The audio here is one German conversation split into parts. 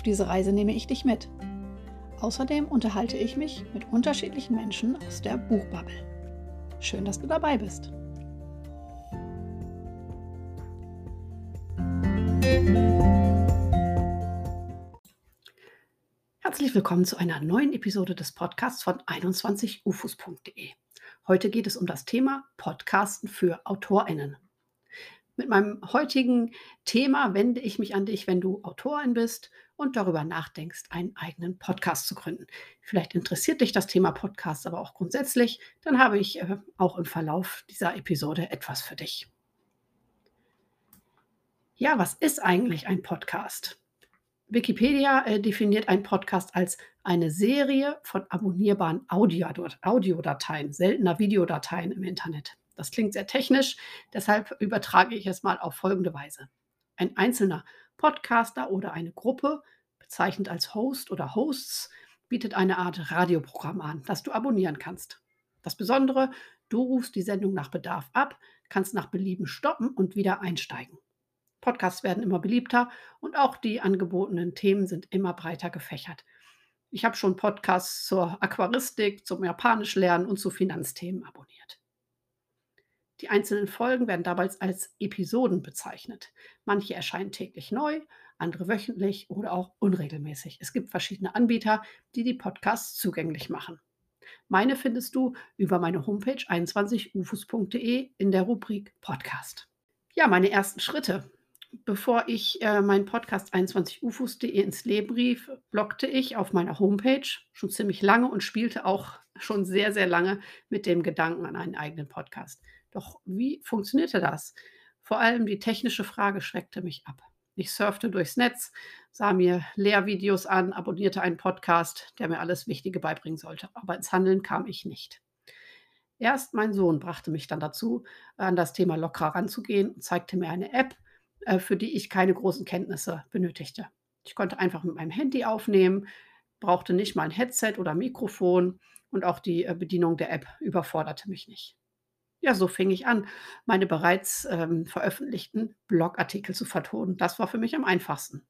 Auf diese Reise nehme ich dich mit. Außerdem unterhalte ich mich mit unterschiedlichen Menschen aus der Buchbubble. Schön, dass du dabei bist. Herzlich willkommen zu einer neuen Episode des Podcasts von 21ufos.de. Heute geht es um das Thema Podcasten für AutorInnen. Mit meinem heutigen Thema wende ich mich an dich, wenn du Autorin bist und darüber nachdenkst, einen eigenen Podcast zu gründen. Vielleicht interessiert dich das Thema Podcast aber auch grundsätzlich, dann habe ich äh, auch im Verlauf dieser Episode etwas für dich. Ja, was ist eigentlich ein Podcast? Wikipedia äh, definiert einen Podcast als eine Serie von abonnierbaren Audio Audiodateien, seltener Videodateien im Internet. Das klingt sehr technisch, deshalb übertrage ich es mal auf folgende Weise. Ein einzelner Podcaster oder eine Gruppe, bezeichnet als Host oder Hosts, bietet eine Art Radioprogramm an, das du abonnieren kannst. Das Besondere, du rufst die Sendung nach Bedarf ab, kannst nach Belieben stoppen und wieder einsteigen. Podcasts werden immer beliebter und auch die angebotenen Themen sind immer breiter gefächert. Ich habe schon Podcasts zur Aquaristik, zum Japanisch lernen und zu Finanzthemen abonniert. Die einzelnen Folgen werden dabei als Episoden bezeichnet. Manche erscheinen täglich neu, andere wöchentlich oder auch unregelmäßig. Es gibt verschiedene Anbieter, die die Podcasts zugänglich machen. Meine findest du über meine Homepage 21ufus.de in der Rubrik Podcast. Ja, meine ersten Schritte. Bevor ich äh, meinen Podcast 21ufus.de ins Leben rief, bloggte ich auf meiner Homepage schon ziemlich lange und spielte auch schon sehr, sehr lange mit dem Gedanken an einen eigenen Podcast. Doch wie funktionierte das? Vor allem die technische Frage schreckte mich ab. Ich surfte durchs Netz, sah mir Lehrvideos an, abonnierte einen Podcast, der mir alles Wichtige beibringen sollte, aber ins Handeln kam ich nicht. Erst mein Sohn brachte mich dann dazu, an das Thema locker ranzugehen und zeigte mir eine App, äh, für die ich keine großen Kenntnisse benötigte. Ich konnte einfach mit meinem Handy aufnehmen, brauchte nicht mal ein Headset oder Mikrofon und auch die äh, Bedienung der App überforderte mich nicht. Ja, so fing ich an, meine bereits, ähm, veröffentlichten Blogartikel zu vertonen. Das war für mich am einfachsten.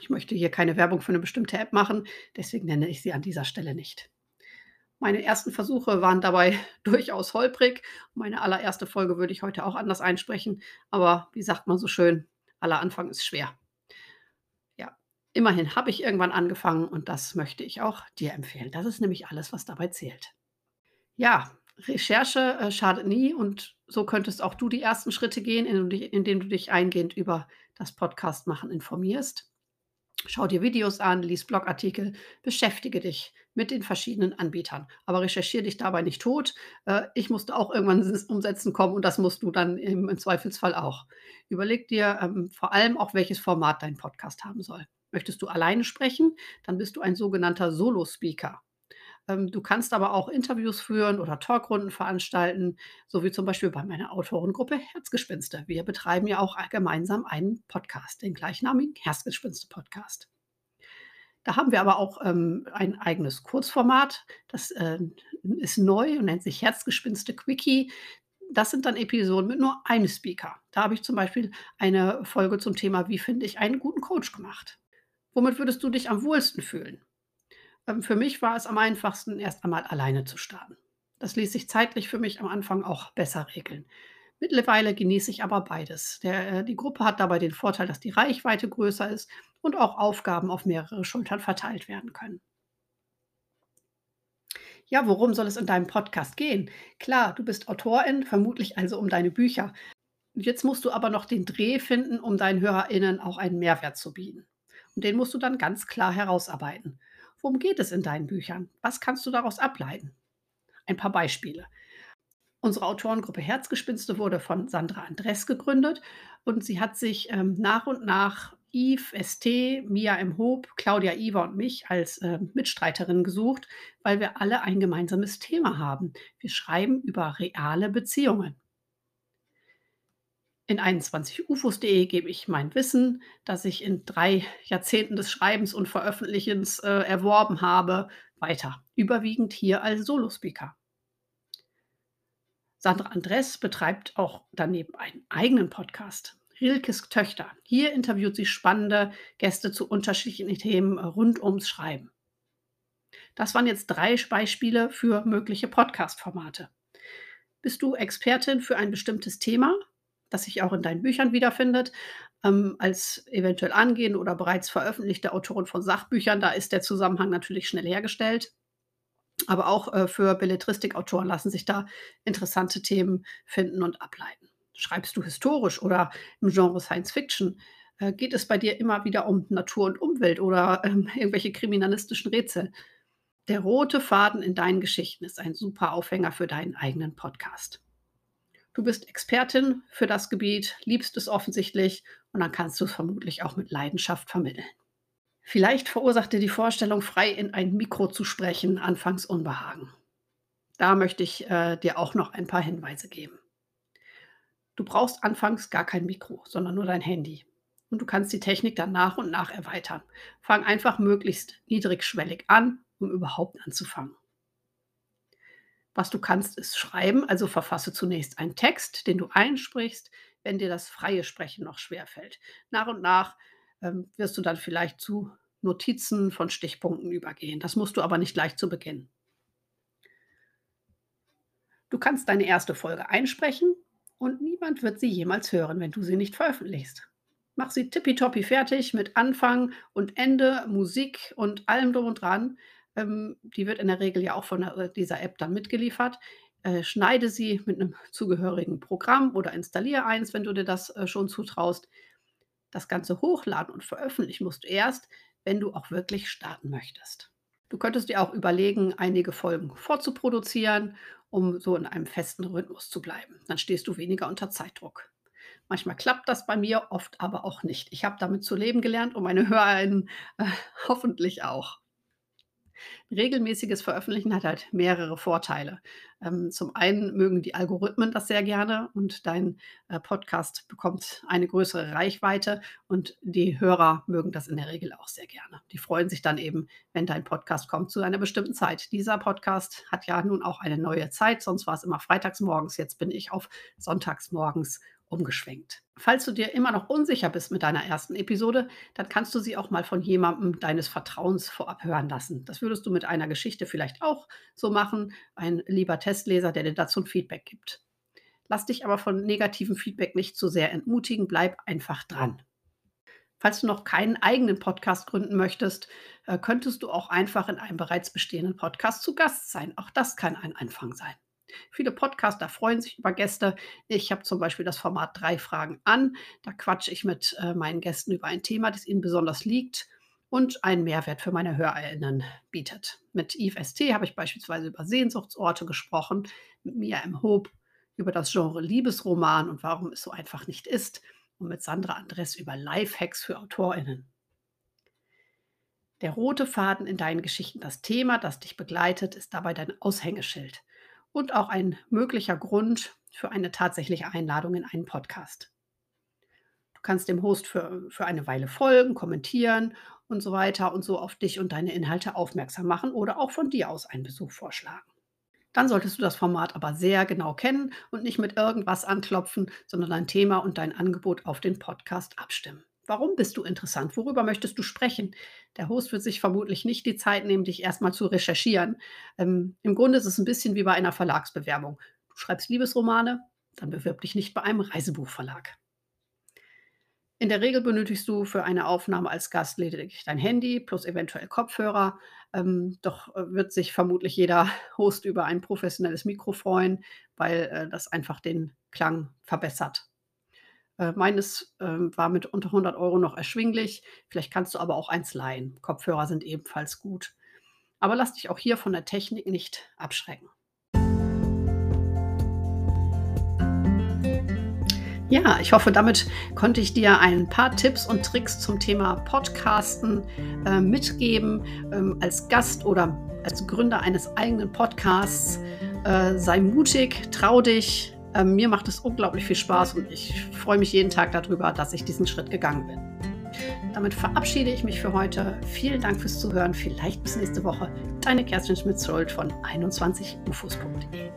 Ich möchte hier keine Werbung für eine bestimmte App machen, deswegen nenne ich sie an dieser Stelle nicht. Meine ersten Versuche waren dabei durchaus holprig. Meine allererste Folge würde ich heute auch anders einsprechen, aber wie sagt man so schön, aller Anfang ist schwer. Ja, immerhin habe ich irgendwann angefangen und das möchte ich auch dir empfehlen. Das ist nämlich alles, was dabei zählt. Ja, Recherche, äh, schadet nie und so könntest auch du die ersten Schritte gehen, indem du dich eingehend über das Podcast-Machen informierst. Schau dir Videos an, lies Blogartikel, beschäftige dich mit den verschiedenen Anbietern, aber recherchiere dich dabei nicht tot. Äh, ich musste auch irgendwann ins Umsetzen kommen und das musst du dann im im Zweifelsfall auch. Überleg dir, ähm, vor allem auch, welches Format dein Podcast haben soll. Möchtest du alleine sprechen, dann bist du ein sogenannter Solo-Speaker. Ähm, du kannst aber auch Interviews führen oder Talkrunden veranstalten, so wie zum Beispiel bei meiner Autorengruppe Herzgespinste. Wir betreiben ja auch gemeinsam einen Podcast, den gleichnamigen Herzgespinste-Podcast. Da haben wir aber auch ähm, ein eigenes Kurzformat, das äh, ist neu und nennt sich Herzgespinste Quickie. Das sind dann Episoden mit nur einem Speaker. Da habe ich zum Beispiel eine Folge zum Thema, wie finde ich einen guten Coach gemacht. Womit würdest du dich am wohlsten fühlen? Ähm, für mich war es am einfachsten, erst einmal alleine zu starten. Das ließ sich zeitlich für mich am Anfang auch besser regeln. Mittlerweile genieße ich aber beides. Der, äh, die Gruppe hat dabei den Vorteil, dass die Reichweite größer ist und auch Aufgaben auf mehrere Schultern verteilt werden können. Ja, worum soll es in deinem Podcast gehen? Klar, du bist Autorin, vermutlich also um deine Bücher. Jetzt musst du aber noch den Dreh finden, um deinen HörerInnen auch einen Mehrwert zu bieten. Und den musst du dann ganz klar herausarbeiten. Worum geht es in deinen Büchern? Was kannst du daraus ableiten? Ein paar Beispiele. Unsere Autorengruppe Herzgespinste wurde von Sandra Andres gegründet und sie hat sich ähm, nach und nach Yves ST, Mia M. Hoop, Claudia Iver und mich als äh, Mitstreiterin gesucht, weil wir alle ein gemeinsames Thema haben. Wir schreiben über reale Beziehungen. In 21ufos.de gebe ich mein Wissen, das ich in drei Jahrzehnten des Schreibens und Veröffentlichens äh, erworben habe, weiter. Überwiegend hier als Solospeaker. Sandra Andres betreibt auch daneben einen eigenen Podcast. Rilkes Töchter. Hier interviewt sie spannende Gäste zu unterschiedlichen Themen rund ums Schreiben. Das waren jetzt drei Beispiele für mögliche Podcast-Formate. Bist du Expertin für ein bestimmtes Thema, das sich auch in deinen Büchern wiederfindet? Ähm, als eventuell angehende oder bereits veröffentlichte Autorin von Sachbüchern, da ist der Zusammenhang natürlich schnell hergestellt. Aber auch äh, für Belletristikautoren lassen sich da interessante Themen finden und ableiten. Schreibst du historisch oder im Genre Science Fiction? Äh, geht es bei dir immer wieder um Natur und Umwelt oder ähm, irgendwelche kriminalistischen Rätsel? Der rote Faden in deinen Geschichten ist ein super Aufhänger für deinen eigenen Podcast. Du bist Expertin für das Gebiet, liebst es offensichtlich und dann kannst du es vermutlich auch mit Leidenschaft vermitteln. Vielleicht verursachte die Vorstellung, frei in ein Mikro zu sprechen, anfangs Unbehagen. Da möchte ich äh, dir auch noch ein paar Hinweise geben. Du brauchst anfangs gar kein Mikro, sondern nur dein Handy. Und du kannst die Technik dann nach und nach erweitern. Fang einfach möglichst niedrigschwellig an, um überhaupt anzufangen. Was du kannst, ist schreiben, also verfasse zunächst einen Text, den du einsprichst, wenn dir das freie Sprechen noch schwerfällt. Nach und nach ähm, wirst du dann vielleicht zu Notizen von Stichpunkten übergehen. Das musst du aber nicht gleich zu Beginn. Du kannst deine erste Folge einsprechen und niemand wird sie jemals hören, wenn du sie nicht veröffentlichst. Mach sie tippitoppi fertig mit Anfang und Ende, Musik und allem drum und dran. Ähm, die wird in der Regel ja auch von der, äh, dieser App dann mitgeliefert. Äh, schneide sie mit einem zugehörigen Programm oder installiere eins, wenn du dir das äh, schon zutraust. Das Ganze hochladen und veröffentlichen musst du erst, wenn du auch wirklich starten möchtest. Du könntest dir auch überlegen, einige Folgen vorzuproduzieren um so in einem festen Rhythmus zu bleiben. Dann stehst du weniger unter Zeitdruck. Manchmal klappt das bei mir, oft aber auch nicht. Ich habe damit zu leben gelernt und meine HörerInnen äh, hoffentlich auch. Regelmäßiges Veröffentlichen hat halt mehrere Vorteile. Ähm, zum einen mögen die Algorithmen das sehr gerne und dein äh, Podcast bekommt eine größere Reichweite und die Hörer mögen das in der Regel auch sehr gerne. Die freuen sich dann eben, wenn dein Podcast kommt zu einer bestimmten Zeit. Dieser Podcast hat ja nun auch eine neue Zeit, sonst war es immer freitags morgens, jetzt bin ich auf sonntags morgens umgeschwenkt. Falls du dir immer noch unsicher bist mit deiner ersten Episode, dann kannst du sie auch mal von jemandem deines Vertrauens vorab hören lassen. Das würdest du mit einer Geschichte vielleicht auch so machen, ein lieber Testleser, der dir dazu ein Feedback gibt. Lass dich aber von negativem Feedback nicht zu sehr entmutigen, bleib einfach dran. Falls du noch keinen eigenen Podcast gründen möchtest, äh, könntest du auch einfach in einem bereits bestehenden Podcast zu Gast sein. Auch das kann ein Anfang sein. Viele Podcaster freuen sich über Gäste. Ich habe zum Beispiel das Format Drei Fragen an. Da quatsche ich mit äh, meinen Gästen über ein Thema, das ihnen besonders liegt und einen Mehrwert für meine HörerInnen bietet. Mit Yves ST habe ich beispielsweise über Sehnsuchtsorte gesprochen, mit Mia M. Hope über das Genre Liebesroman und warum es so einfach nicht ist und mit Sandra Andres über Lifehacks für AutorInnen. Der rote Faden in deinen Geschichten, das Thema, das dich begleitet, ist dabei dein Aushängeschild und auch ein möglicher Grund für eine tatsächliche Einladung in einen Podcast. Du kannst dem Host für, für eine Weile folgen, kommentieren und so weiter und so auf dich und deine Inhalte aufmerksam machen oder auch von dir aus einen Besuch vorschlagen. Dann solltest du das Format aber sehr genau kennen und nicht mit irgendwas anklopfen, sondern dein Thema und dein Angebot auf den Podcast abstimmen. Warum bist du interessant? Worüber möchtest du sprechen? Der Host wird sich vermutlich nicht die Zeit nehmen, dich erstmal zu recherchieren. Ähm, Im Grunde ist es ein bisschen wie bei einer Verlagsbewerbung. Du schreibst Liebesromane, dann bewirb dich nicht bei einem Reisebuchverlag. In der Regel benötigst du für eine Aufnahme als Gast lediglich dein Handy plus eventuell Kopfhörer. Ähm, doch äh, wird sich vermutlich jeder Host über ein professionelles Mikro freuen, weil äh, das einfach den Klang verbessert. Äh, meines ähm, war mit unter 100 Euro noch erschwinglich. Vielleicht kannst du aber auch eins leihen. Kopfhörer sind ebenfalls gut. Aber lass dich auch hier von der Technik nicht abschrecken. Ja, ich hoffe, damit konnte ich dir ein paar Tipps und Tricks zum Thema Podcasten äh, mitgeben. Ähm, als Gast oder als Gründer eines eigenen Podcasts äh, sei mutig, trau dich. Äh, mir macht es unglaublich viel Spaß und ich freue mich jeden Tag darüber, dass ich diesen Schritt gegangen bin. Damit verabschiede ich mich für heute. Vielen Dank fürs Zuhören. Vielleicht bis nächste Woche. Deine Kerstin Schmidt-Zold von 21ufos.de.